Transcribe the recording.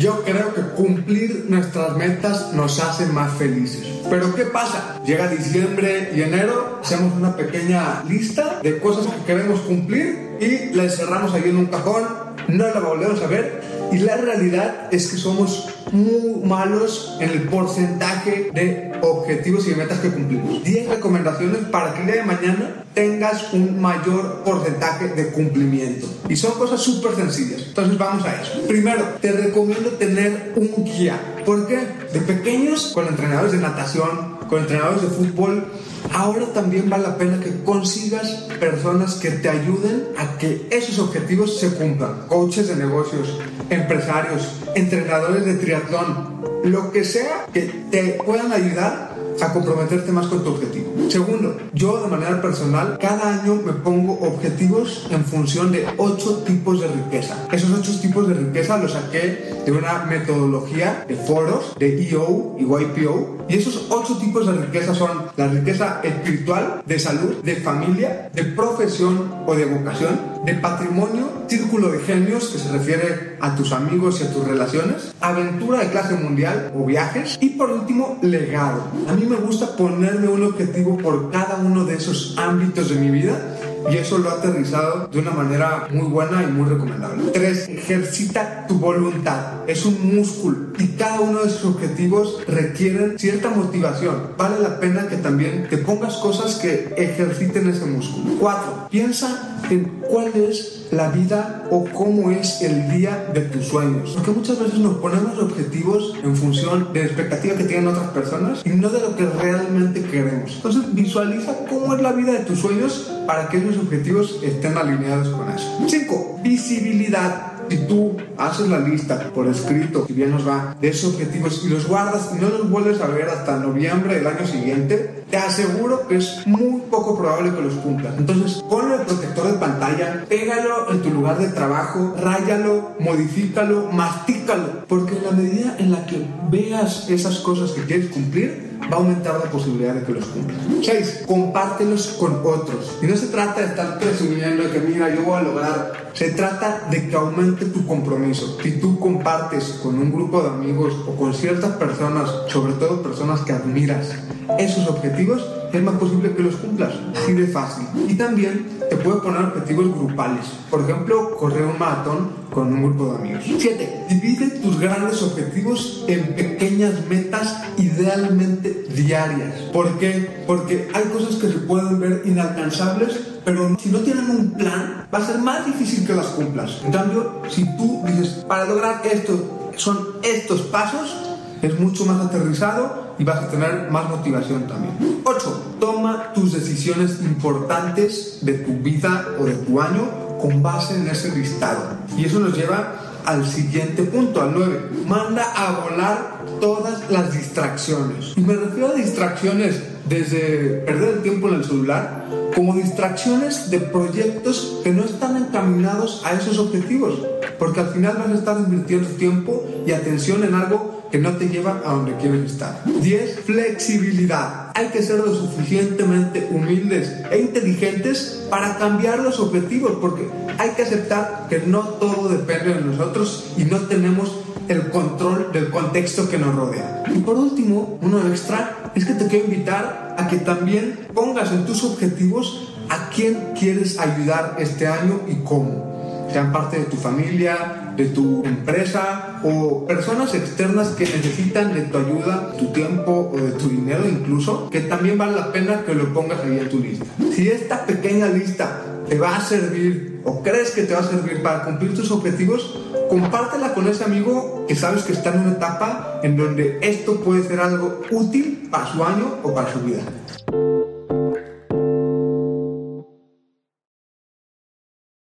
Yo creo que cumplir nuestras metas nos hace más felices. Pero ¿qué pasa? Llega diciembre y enero, hacemos una pequeña lista de cosas que queremos cumplir y la encerramos ahí en un cajón, no la volvemos a ver y la realidad es que somos muy malos en el porcentaje de objetivos y metas que cumplimos. 10 recomendaciones para que el día de mañana tengas un mayor porcentaje de cumplimiento. Y son cosas súper sencillas. Entonces vamos a eso. Primero, te recomiendo tener un guía. ¿Por qué? De pequeños, con entrenadores de natación, con entrenadores de fútbol, ahora también vale la pena que consigas personas que te ayuden a que esos objetivos se cumplan. Coaches de negocios, empresarios, entrenadores de triatlón, lo que sea que te puedan ayudar a comprometerte más con tu objetivo. Segundo, yo de manera personal cada año me pongo objetivos en función de ocho tipos de riqueza. Esos ocho tipos de riqueza los saqué de una metodología de foros de EO y YPO. Y esos ocho tipos de riqueza son la riqueza espiritual, de salud, de familia, de profesión o de vocación, de patrimonio, círculo de genios, que se refiere a tus amigos y a tus relaciones, aventura de clase mundial o viajes, y por último, legado. A mí me gusta ponerme un objetivo por cada uno de esos ámbitos de mi vida y eso lo ha aterrizado de una manera muy buena y muy recomendable. 3. Ejercita tu voluntad. Es un músculo y cada uno de esos objetivos requieren cierta motivación. Vale la pena que también te pongas cosas que ejerciten ese músculo. 4. Piensa en cuál es la vida o cómo es el día de tus sueños. Porque muchas veces nos ponemos objetivos en función de la expectativa que tienen otras personas y no de lo que realmente queremos. Entonces visualiza cómo es la vida de tus sueños para que esos objetivos estén alineados con eso. 5. Visibilidad. Si tú haces la lista por escrito, si bien nos va, de esos objetivos y los guardas y no los vuelves a ver hasta noviembre del año siguiente, te aseguro que es muy poco probable que los cumplas. Entonces, ponle el protector de pantalla, pégalo en tu lugar de trabajo, ráyalo, modifícalo, mastícalo, porque en la medida en la que veas esas cosas que quieres cumplir, va a aumentar la posibilidad de que los cumplas. 6. Compártelos con otros. Y no se trata de estar presumiendo de que mira, yo voy a lograr. Se trata de que aumente tu compromiso. Si tú compartes con un grupo de amigos o con ciertas personas, sobre todo personas que admiras, esos objetivos, es más posible que los cumplas. Así de fácil. Y también te puedes poner objetivos grupales. Por ejemplo, correr un maratón con un grupo de amigos. 7. Divide tus grandes objetivos en pequeñas metas idealmente diarias. ¿Por qué? Porque hay cosas que se pueden ver inalcanzables, pero si no tienen un plan, va a ser más difícil que las cumplas. En cambio, si tú dices, para lograr esto, son estos pasos, es mucho más aterrizado y vas a tener más motivación también. 8. Toma tus decisiones importantes de tu vida o de tu año con base en ese listado. Y eso nos lleva al siguiente punto, al 9. Manda a volar todas las distracciones. Y me refiero a distracciones desde perder el tiempo en el celular como distracciones de proyectos que no están encaminados a esos objetivos. Porque al final vas a estar invirtiendo tiempo y atención en algo que no te lleva a donde quieres estar. 10. Flexibilidad. Hay que ser lo suficientemente humildes e inteligentes para cambiar los objetivos, porque hay que aceptar que no todo depende de nosotros y no tenemos el control del contexto que nos rodea. Y por último, uno extra, es que te quiero invitar a que también pongas en tus objetivos a quién quieres ayudar este año y cómo. Sean parte de tu familia, de tu empresa o personas externas que necesitan de tu ayuda, tu tiempo o de tu dinero incluso, que también vale la pena que lo pongas ahí en tu lista. Si esta pequeña lista te va a servir o crees que te va a servir para cumplir tus objetivos, compártela con ese amigo que sabes que está en una etapa en donde esto puede ser algo útil para su año o para su vida.